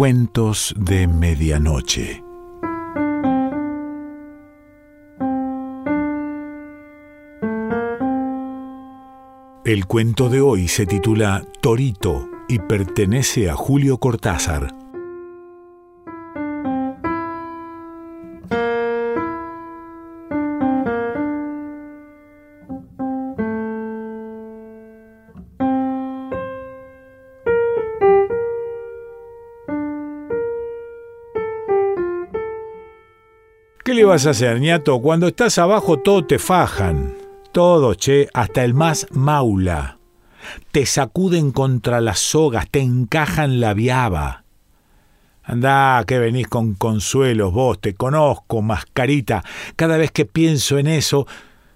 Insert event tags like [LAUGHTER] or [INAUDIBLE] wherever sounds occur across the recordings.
Cuentos de Medianoche. El cuento de hoy se titula Torito y pertenece a Julio Cortázar. Le vas a hacer, ñato? Cuando estás abajo todo te fajan. Todo, che, hasta el más maula. Te sacuden contra las sogas, te encajan la viaba. Andá, que venís con consuelos vos, te conozco, mascarita. Cada vez que pienso en eso,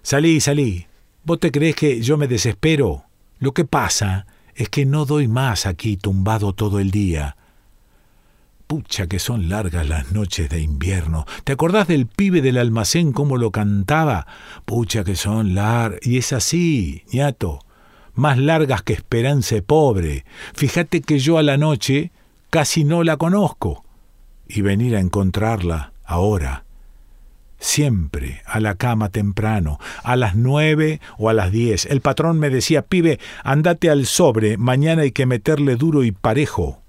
salí, salí. ¿Vos te crees que yo me desespero? Lo que pasa es que no doy más aquí tumbado todo el día. Pucha que son largas las noches de invierno. ¿Te acordás del pibe del almacén cómo lo cantaba? Pucha que son largas. Y es así, ñato. Más largas que Esperanza pobre. Fíjate que yo a la noche casi no la conozco. Y venir a encontrarla ahora. Siempre a la cama temprano, a las nueve o a las diez. El patrón me decía, pibe, andate al sobre, mañana hay que meterle duro y parejo.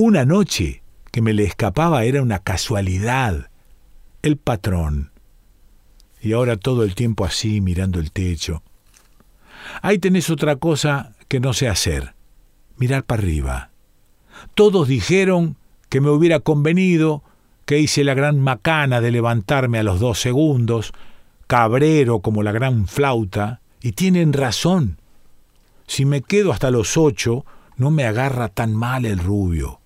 Una noche que me le escapaba era una casualidad. El patrón. Y ahora todo el tiempo así, mirando el techo. Ahí tenés otra cosa que no sé hacer. Mirar para arriba. Todos dijeron que me hubiera convenido, que hice la gran macana de levantarme a los dos segundos, cabrero como la gran flauta, y tienen razón. Si me quedo hasta los ocho, no me agarra tan mal el rubio.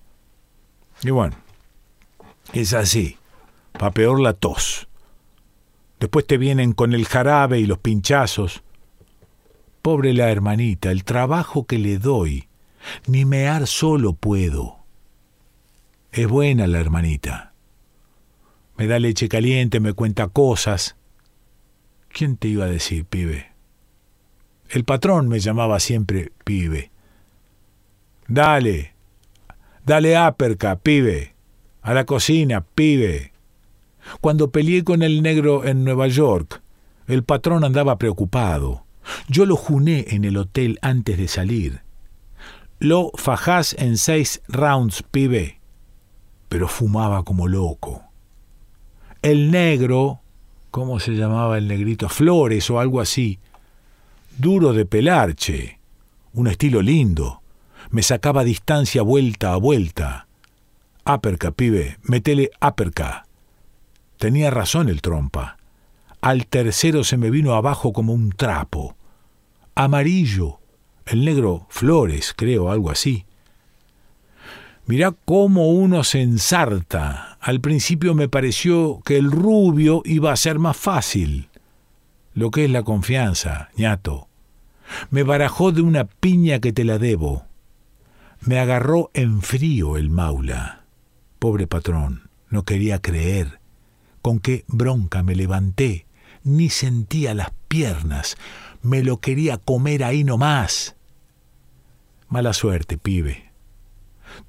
Y bueno, es así, pa' peor la tos. Después te vienen con el jarabe y los pinchazos. Pobre la hermanita, el trabajo que le doy, ni mear solo puedo. Es buena la hermanita. Me da leche caliente, me cuenta cosas. ¿Quién te iba a decir, pibe? El patrón me llamaba siempre pibe. Dale, Dale aperca, pibe. A la cocina, pibe. Cuando peleé con el negro en Nueva York, el patrón andaba preocupado. Yo lo juné en el hotel antes de salir. Lo fajás en seis rounds, pibe. Pero fumaba como loco. El negro, ¿cómo se llamaba el negrito? Flores o algo así. Duro de pelarche. Un estilo lindo me sacaba distancia vuelta a vuelta. Aperca, pibe, metele aperca. Tenía razón el trompa. Al tercero se me vino abajo como un trapo. Amarillo. El negro Flores, creo, algo así. Mirá cómo uno se ensarta. Al principio me pareció que el rubio iba a ser más fácil. Lo que es la confianza, ñato. Me barajó de una piña que te la debo. Me agarró en frío el maula. Pobre patrón, no quería creer. Con qué bronca me levanté. Ni sentía las piernas. Me lo quería comer ahí nomás. Mala suerte, pibe.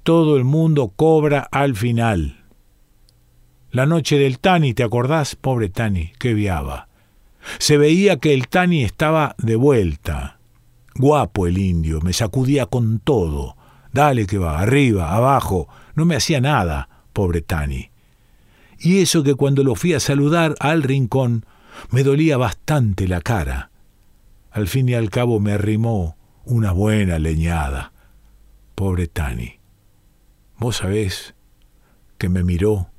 Todo el mundo cobra al final. La noche del Tani, ¿te acordás? Pobre Tani, qué viaba. Se veía que el Tani estaba de vuelta. Guapo el indio, me sacudía con todo Dale que va, arriba, abajo. No me hacía nada, pobre Tani. Y eso que cuando lo fui a saludar al rincón, me dolía bastante la cara. Al fin y al cabo me arrimó una buena leñada. Pobre Tani. Vos sabés que me miró.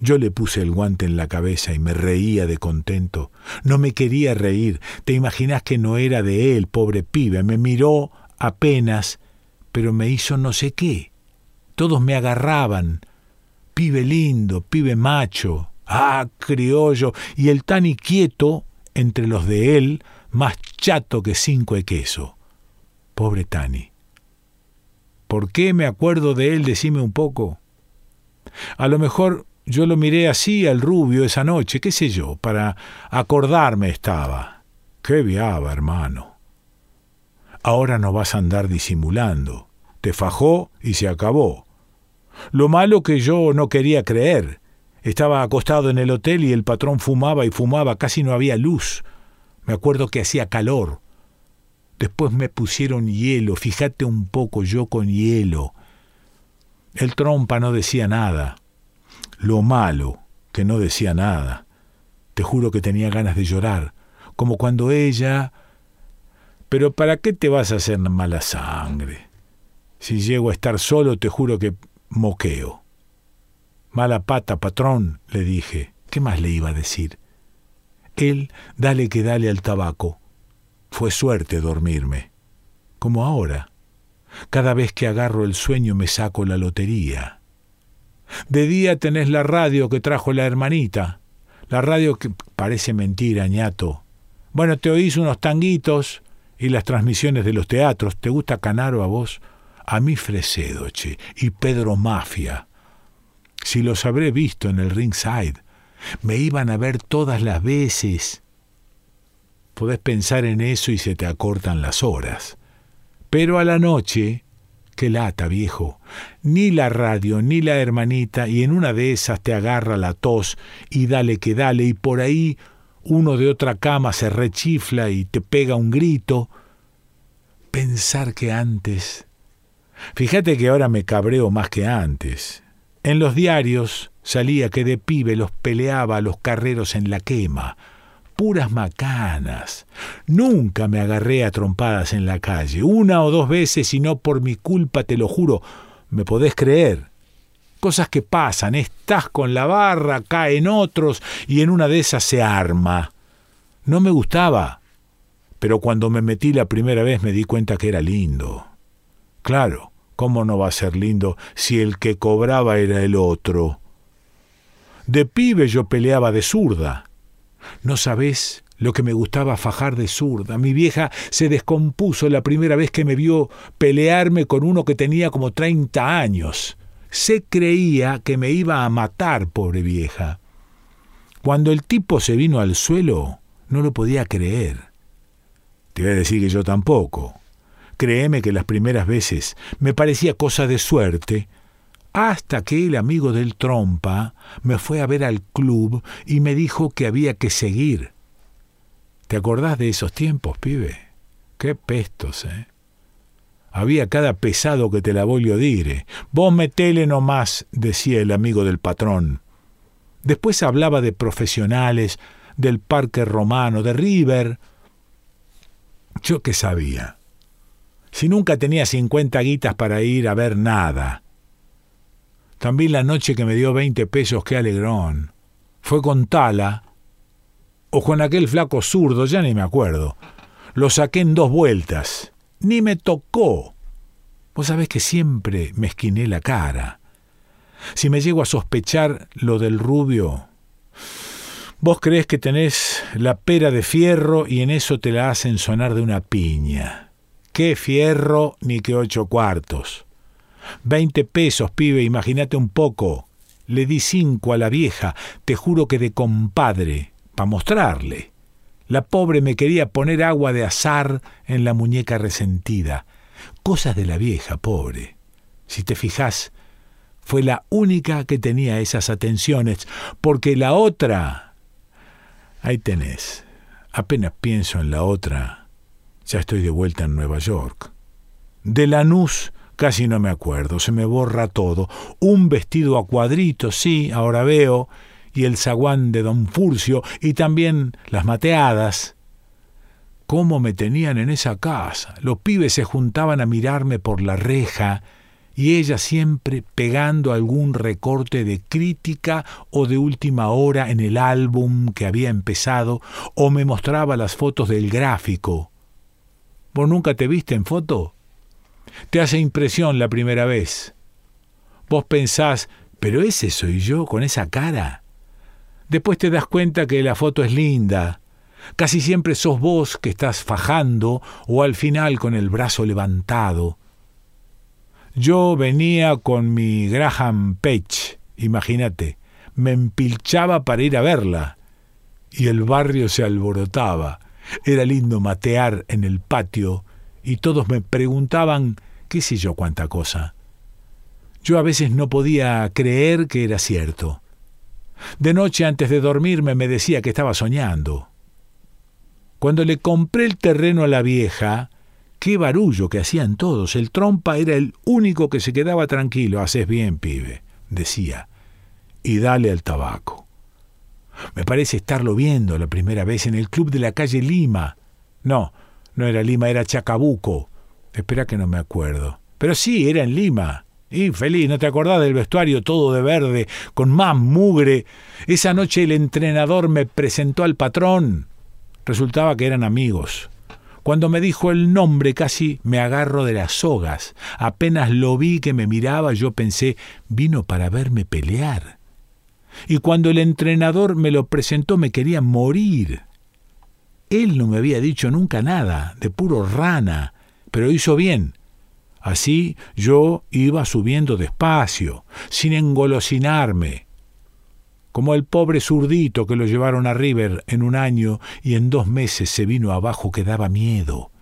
Yo le puse el guante en la cabeza y me reía de contento. No me quería reír. Te imaginás que no era de él, pobre pibe. Me miró apenas pero me hizo no sé qué. Todos me agarraban. Pibe lindo, pibe macho, ah, criollo, y el tan inquieto entre los de él, más chato que cinco de queso. Pobre Tani. ¿Por qué me acuerdo de él? Decime un poco. A lo mejor yo lo miré así al rubio esa noche, qué sé yo, para acordarme estaba. Qué viaba, hermano. Ahora no vas a andar disimulando. Te fajó y se acabó. Lo malo que yo no quería creer. Estaba acostado en el hotel y el patrón fumaba y fumaba, casi no había luz. Me acuerdo que hacía calor. Después me pusieron hielo, fíjate un poco yo con hielo. El trompa no decía nada. Lo malo, que no decía nada. Te juro que tenía ganas de llorar, como cuando ella... Pero ¿para qué te vas a hacer mala sangre? Si llego a estar solo, te juro que moqueo. Mala pata, patrón, le dije. ¿Qué más le iba a decir? Él, dale que dale al tabaco. Fue suerte dormirme. Como ahora. Cada vez que agarro el sueño me saco la lotería. De día tenés la radio que trajo la hermanita. La radio que parece mentira, ñato. Bueno, te oís unos tanguitos y las transmisiones de los teatros. ¿Te gusta Canaro a vos? A mí Fresedo, che, y Pedro Mafia. Si los habré visto en el ringside, me iban a ver todas las veces. Podés pensar en eso y se te acortan las horas. Pero a la noche, qué lata, viejo. Ni la radio, ni la hermanita, y en una de esas te agarra la tos, y dale que dale, y por ahí uno de otra cama se rechifla y te pega un grito. Pensar que antes. Fíjate que ahora me cabreo más que antes. En los diarios salía que de pibe los peleaba a los carreros en la quema puras macanas. Nunca me agarré a trompadas en la calle, una o dos veces y no por mi culpa, te lo juro, me podés creer. Cosas que pasan, estás con la barra, caen otros y en una de esas se arma. No me gustaba, pero cuando me metí la primera vez me di cuenta que era lindo. Claro, ¿cómo no va a ser lindo si el que cobraba era el otro? De pibe yo peleaba de zurda, no sabés lo que me gustaba fajar de zurda. Mi vieja se descompuso la primera vez que me vio pelearme con uno que tenía como treinta años. Se creía que me iba a matar, pobre vieja. Cuando el tipo se vino al suelo, no lo podía creer. Te voy a decir que yo tampoco. Créeme que las primeras veces me parecía cosa de suerte, hasta que el amigo del trompa me fue a ver al club y me dijo que había que seguir. ¿Te acordás de esos tiempos, pibe? Qué pestos, ¿eh? Había cada pesado que te la voy a dire. Vos metele nomás, decía el amigo del patrón. Después hablaba de profesionales, del parque romano, de River. Yo qué sabía. Si nunca tenía cincuenta guitas para ir a ver nada. También la noche que me dio veinte pesos, qué alegrón. Fue con Tala, o con aquel flaco zurdo, ya ni me acuerdo. Lo saqué en dos vueltas. Ni me tocó. Vos sabés que siempre me esquiné la cara. Si me llego a sospechar lo del rubio, vos creés que tenés la pera de fierro y en eso te la hacen sonar de una piña. Qué fierro ni qué ocho cuartos. Veinte pesos, pibe, imagínate un poco. Le di cinco a la vieja, te juro que de compadre, para mostrarle. La pobre me quería poner agua de azar en la muñeca resentida. Cosas de la vieja, pobre. Si te fijas, fue la única que tenía esas atenciones, porque la otra... Ahí tenés. Apenas pienso en la otra. Ya estoy de vuelta en Nueva York. De Lanús Casi no me acuerdo, se me borra todo. Un vestido a cuadritos, sí, ahora veo, y el zaguán de don Furcio, y también las mateadas. ¿Cómo me tenían en esa casa? Los pibes se juntaban a mirarme por la reja, y ella siempre pegando algún recorte de crítica o de última hora en el álbum que había empezado, o me mostraba las fotos del gráfico. ¿Vos nunca te viste en foto? Te hace impresión la primera vez. Vos pensás, pero ese soy yo con esa cara. Después te das cuenta que la foto es linda. Casi siempre sos vos que estás fajando o al final con el brazo levantado. Yo venía con mi Graham Page, imagínate, me empilchaba para ir a verla. Y el barrio se alborotaba. Era lindo matear en el patio y todos me preguntaban qué sé yo cuánta cosa. Yo a veces no podía creer que era cierto. De noche antes de dormirme me decía que estaba soñando. Cuando le compré el terreno a la vieja, qué barullo que hacían todos. El trompa era el único que se quedaba tranquilo. Haces bien, pibe, decía. Y dale al tabaco. Me parece estarlo viendo la primera vez en el club de la calle Lima. No, no era Lima, era Chacabuco. Espera que no me acuerdo. Pero sí, era en Lima. Y feliz, ¿no te acordás del vestuario todo de verde, con más mugre? Esa noche el entrenador me presentó al patrón. Resultaba que eran amigos. Cuando me dijo el nombre casi me agarro de las sogas. Apenas lo vi que me miraba yo pensé, vino para verme pelear. Y cuando el entrenador me lo presentó me quería morir. Él no me había dicho nunca nada, de puro rana, pero hizo bien. Así yo iba subiendo despacio, sin engolosinarme, como el pobre zurdito que lo llevaron a River en un año y en dos meses se vino abajo que daba miedo.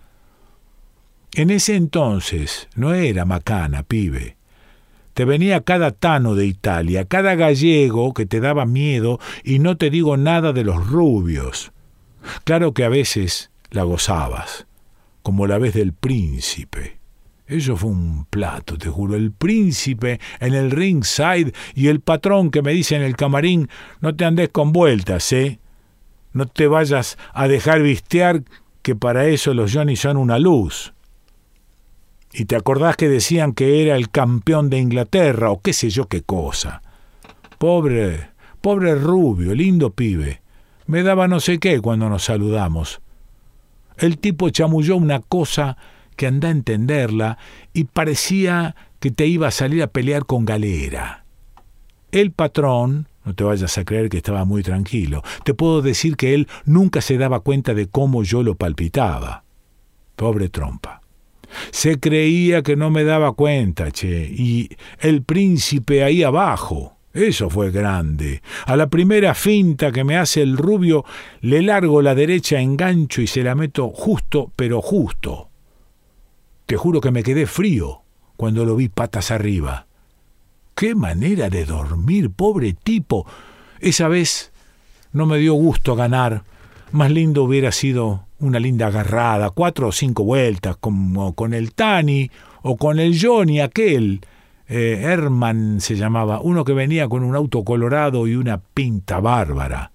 En ese entonces no era macana, pibe. Te venía cada tano de Italia, cada gallego que te daba miedo y no te digo nada de los rubios. Claro que a veces la gozabas, como la vez del príncipe. Eso fue un plato, te juro. El príncipe en el ringside y el patrón que me dice en el camarín, no te andes con vueltas, ¿eh? No te vayas a dejar vistear que para eso los Johnny son una luz. Y te acordás que decían que era el campeón de Inglaterra o qué sé yo qué cosa. Pobre, pobre rubio, lindo pibe. Me daba no sé qué cuando nos saludamos. El tipo chamulló una cosa que anda a entenderla y parecía que te iba a salir a pelear con galera. El patrón, no te vayas a creer que estaba muy tranquilo, te puedo decir que él nunca se daba cuenta de cómo yo lo palpitaba. Pobre trompa. Se creía que no me daba cuenta, che, y el príncipe ahí abajo. Eso fue grande. A la primera finta que me hace el rubio, le largo la derecha engancho y se la meto justo, pero justo. Te juro que me quedé frío cuando lo vi patas arriba. ¡Qué manera de dormir, pobre tipo! Esa vez no me dio gusto ganar. Más lindo hubiera sido una linda agarrada, cuatro o cinco vueltas, como con el Tani o con el Johnny aquel. Eh, Herman se llamaba, uno que venía con un auto colorado y una pinta bárbara.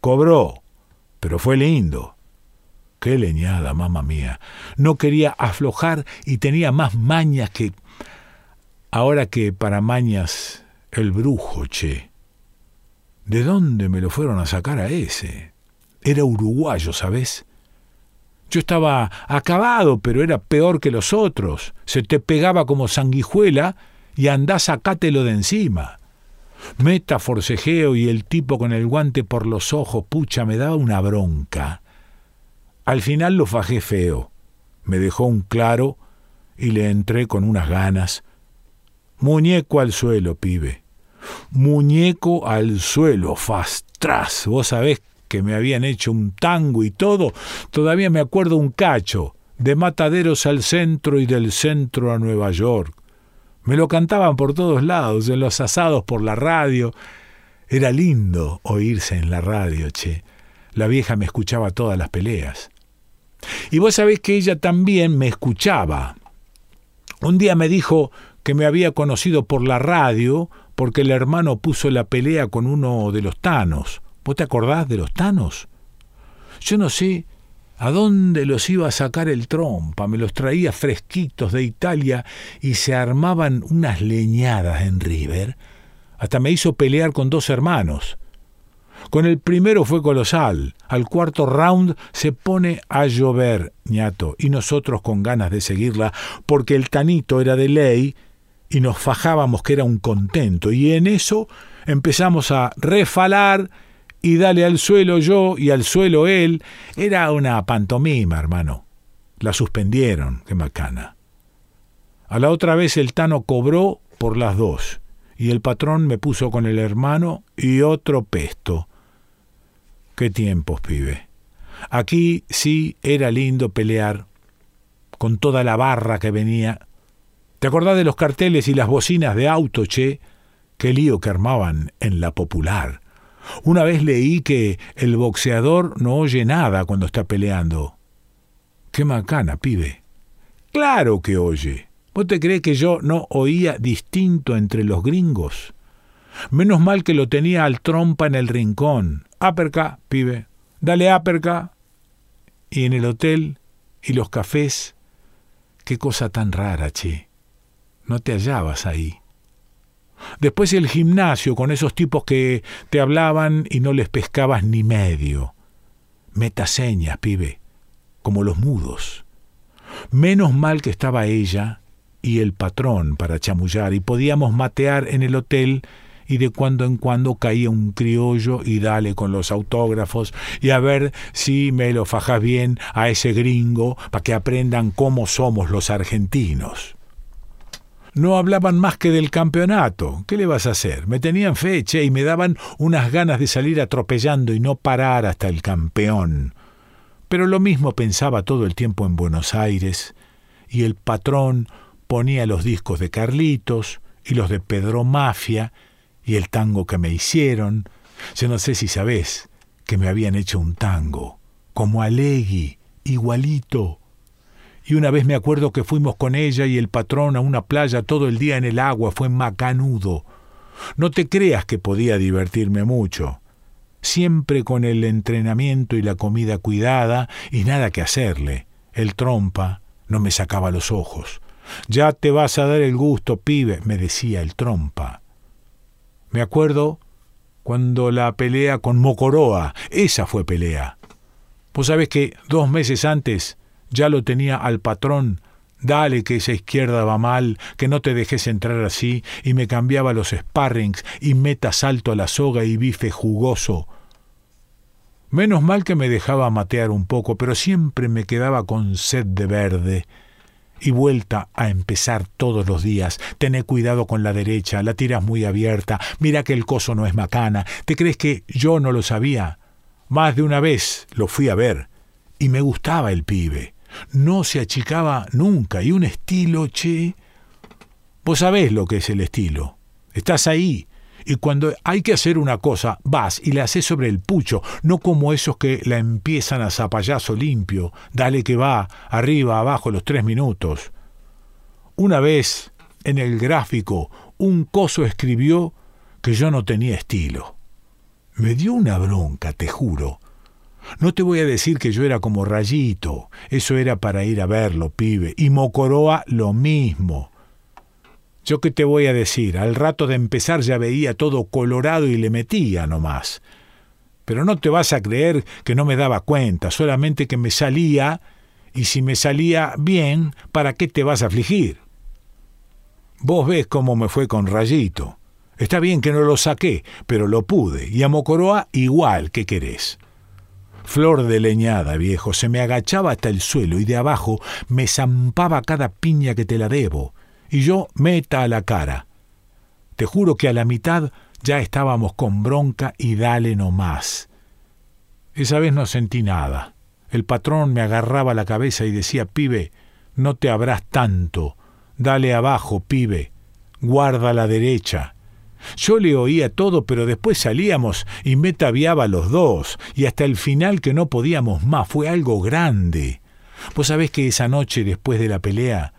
Cobró, pero fue lindo. Qué leñada, mamá mía. No quería aflojar y tenía más mañas que... Ahora que para mañas el brujo, che. ¿De dónde me lo fueron a sacar a ese? Era uruguayo, ¿sabes? Yo estaba acabado, pero era peor que los otros. Se te pegaba como sanguijuela y andás sacátelo de encima. Meta forcejeo y el tipo con el guante por los ojos, pucha, me daba una bronca. Al final lo fajé feo. Me dejó un claro y le entré con unas ganas. Muñeco al suelo, pibe. Muñeco al suelo, fastras. Vos sabés que me habían hecho un tango y todo. Todavía me acuerdo un cacho. De Mataderos al centro y del centro a Nueva York. Me lo cantaban por todos lados, en los asados por la radio. Era lindo oírse en la radio, che. La vieja me escuchaba todas las peleas. Y vos sabés que ella también me escuchaba. Un día me dijo que me había conocido por la radio porque el hermano puso la pelea con uno de los tanos. ¿Vos te acordás de los tanos? Yo no sé a dónde los iba a sacar el trompa, me los traía fresquitos de Italia y se armaban unas leñadas en River. Hasta me hizo pelear con dos hermanos. Con el primero fue colosal. Al cuarto round se pone a llover, ñato, y nosotros con ganas de seguirla, porque el tanito era de ley y nos fajábamos que era un contento. Y en eso empezamos a refalar y dale al suelo yo y al suelo él. Era una pantomima, hermano. La suspendieron, qué macana. A la otra vez el Tano cobró por las dos, y el patrón me puso con el hermano y otro pesto. Qué tiempos, pibe. Aquí sí era lindo pelear, con toda la barra que venía, ¿Te acordás de los carteles y las bocinas de auto, che? Qué lío que armaban en la popular. Una vez leí que el boxeador no oye nada cuando está peleando. Qué macana, pibe. Claro que oye. ¿Vos te crees que yo no oía distinto entre los gringos? Menos mal que lo tenía al trompa en el rincón. Aperca, pibe. Dale aperca. Y en el hotel y los cafés. Qué cosa tan rara, che. No te hallabas ahí. Después el gimnasio con esos tipos que te hablaban y no les pescabas ni medio. Meta señas, pibe, como los mudos. Menos mal que estaba ella y el patrón para chamullar y podíamos matear en el hotel y de cuando en cuando caía un criollo y dale con los autógrafos y a ver si me lo fajas bien a ese gringo para que aprendan cómo somos los argentinos. No hablaban más que del campeonato. ¿Qué le vas a hacer? Me tenían fecha y me daban unas ganas de salir atropellando y no parar hasta el campeón. Pero lo mismo pensaba todo el tiempo en Buenos Aires, y el patrón ponía los discos de Carlitos y los de Pedro Mafia y el tango que me hicieron. Yo no sé si sabés que me habían hecho un tango, como Alegui, igualito y una vez me acuerdo que fuimos con ella y el patrón a una playa todo el día en el agua, fue macanudo. No te creas que podía divertirme mucho. Siempre con el entrenamiento y la comida cuidada y nada que hacerle. El trompa no me sacaba los ojos. Ya te vas a dar el gusto, pibe, me decía el trompa. Me acuerdo cuando la pelea con Mocoroa, esa fue pelea. Vos sabés que dos meses antes ya lo tenía al patrón, dale que esa izquierda va mal, que no te dejes entrar así, y me cambiaba los sparrings y meta salto a la soga y bife jugoso. Menos mal que me dejaba matear un poco, pero siempre me quedaba con sed de verde. Y vuelta a empezar todos los días. Tené cuidado con la derecha, la tiras muy abierta, mira que el coso no es macana. ¿Te crees que yo no lo sabía? Más de una vez lo fui a ver, y me gustaba el pibe no se achicaba nunca y un estilo, che. Vos sabés lo que es el estilo. Estás ahí. Y cuando hay que hacer una cosa, vas y la haces sobre el pucho, no como esos que la empiezan a zapallazo limpio, dale que va, arriba, abajo, los tres minutos. Una vez, en el gráfico, un coso escribió que yo no tenía estilo. Me dio una bronca, te juro. No te voy a decir que yo era como Rayito, eso era para ir a verlo, pibe, y Mocoroa lo mismo. Yo qué te voy a decir, al rato de empezar ya veía todo colorado y le metía nomás. Pero no te vas a creer que no me daba cuenta, solamente que me salía, y si me salía bien, ¿para qué te vas a afligir? Vos ves cómo me fue con Rayito. Está bien que no lo saqué, pero lo pude, y a Mocoroa igual, ¿qué querés? Flor de leñada, viejo, se me agachaba hasta el suelo y de abajo me zampaba cada piña que te la debo, y yo meta a la cara. Te juro que a la mitad ya estábamos con bronca y dale no más. Esa vez no sentí nada. El patrón me agarraba la cabeza y decía, pibe, no te habrás tanto, dale abajo, pibe, guarda la derecha. Yo le oía todo, pero después salíamos y me tabiaba los dos, y hasta el final que no podíamos más, fue algo grande. Vos sabés que esa noche después de la pelea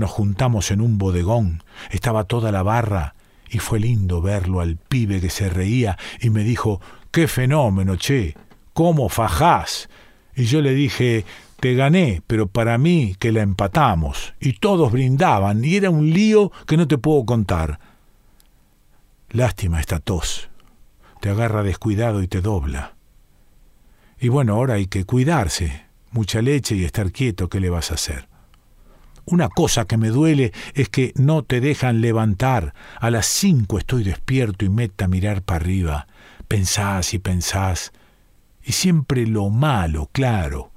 nos juntamos en un bodegón, estaba toda la barra, y fue lindo verlo al pibe que se reía y me dijo, qué fenómeno, che, cómo fajás. Y yo le dije, te gané, pero para mí que la empatamos. Y todos brindaban, y era un lío que no te puedo contar. Lástima esta tos. Te agarra descuidado y te dobla. Y bueno, ahora hay que cuidarse. Mucha leche y estar quieto, ¿qué le vas a hacer? Una cosa que me duele es que no te dejan levantar. A las cinco estoy despierto y meta a mirar para arriba. Pensás y pensás. Y siempre lo malo, claro.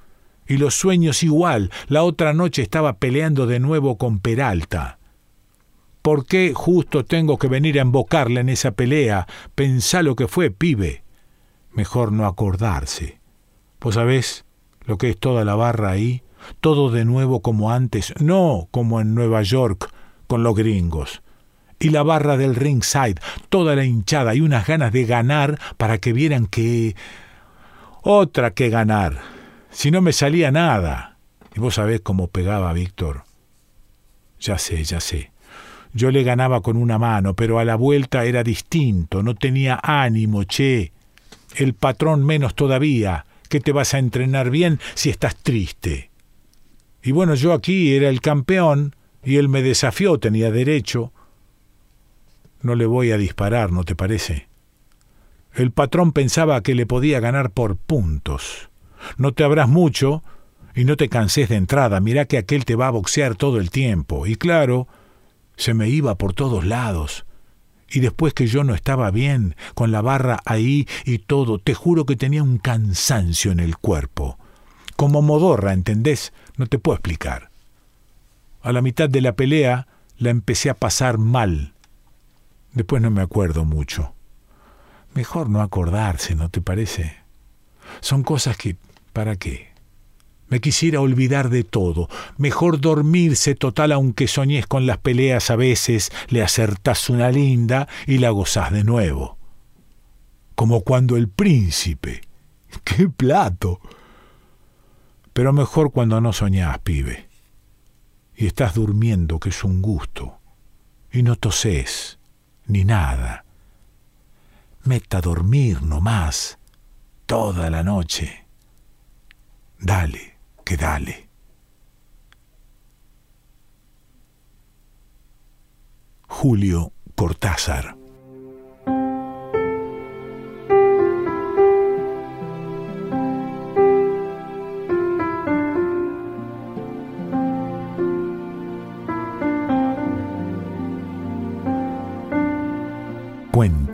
Y los sueños igual. La otra noche estaba peleando de nuevo con Peralta. ¿Por qué justo tengo que venir a embocarle en esa pelea? Pensá lo que fue, pibe. Mejor no acordarse. Vos sabés lo que es toda la barra ahí, todo de nuevo como antes, no como en Nueva York, con los gringos. Y la barra del ringside, toda la hinchada y unas ganas de ganar para que vieran que... Otra que ganar. Si no me salía nada. Y vos sabés cómo pegaba Víctor. Ya sé, ya sé. Yo le ganaba con una mano, pero a la vuelta era distinto, no tenía ánimo, che. El patrón menos todavía, que te vas a entrenar bien si estás triste. Y bueno, yo aquí era el campeón y él me desafió, tenía derecho. No le voy a disparar, ¿no te parece? El patrón pensaba que le podía ganar por puntos. No te habrás mucho y no te canses de entrada, mirá que aquel te va a boxear todo el tiempo. Y claro, se me iba por todos lados. Y después que yo no estaba bien, con la barra ahí y todo, te juro que tenía un cansancio en el cuerpo. Como modorra, ¿entendés? No te puedo explicar. A la mitad de la pelea la empecé a pasar mal. Después no me acuerdo mucho. Mejor no acordarse, ¿no te parece? Son cosas que... ¿Para qué? Me quisiera olvidar de todo. Mejor dormirse total aunque soñes con las peleas a veces, le acertás una linda y la gozás de nuevo. Como cuando el príncipe. [LAUGHS] ¡Qué plato! Pero mejor cuando no soñás, pibe. Y estás durmiendo, que es un gusto. Y no tosés, ni nada. Meta a dormir nomás, toda la noche. Dale que dale. Julio Cortázar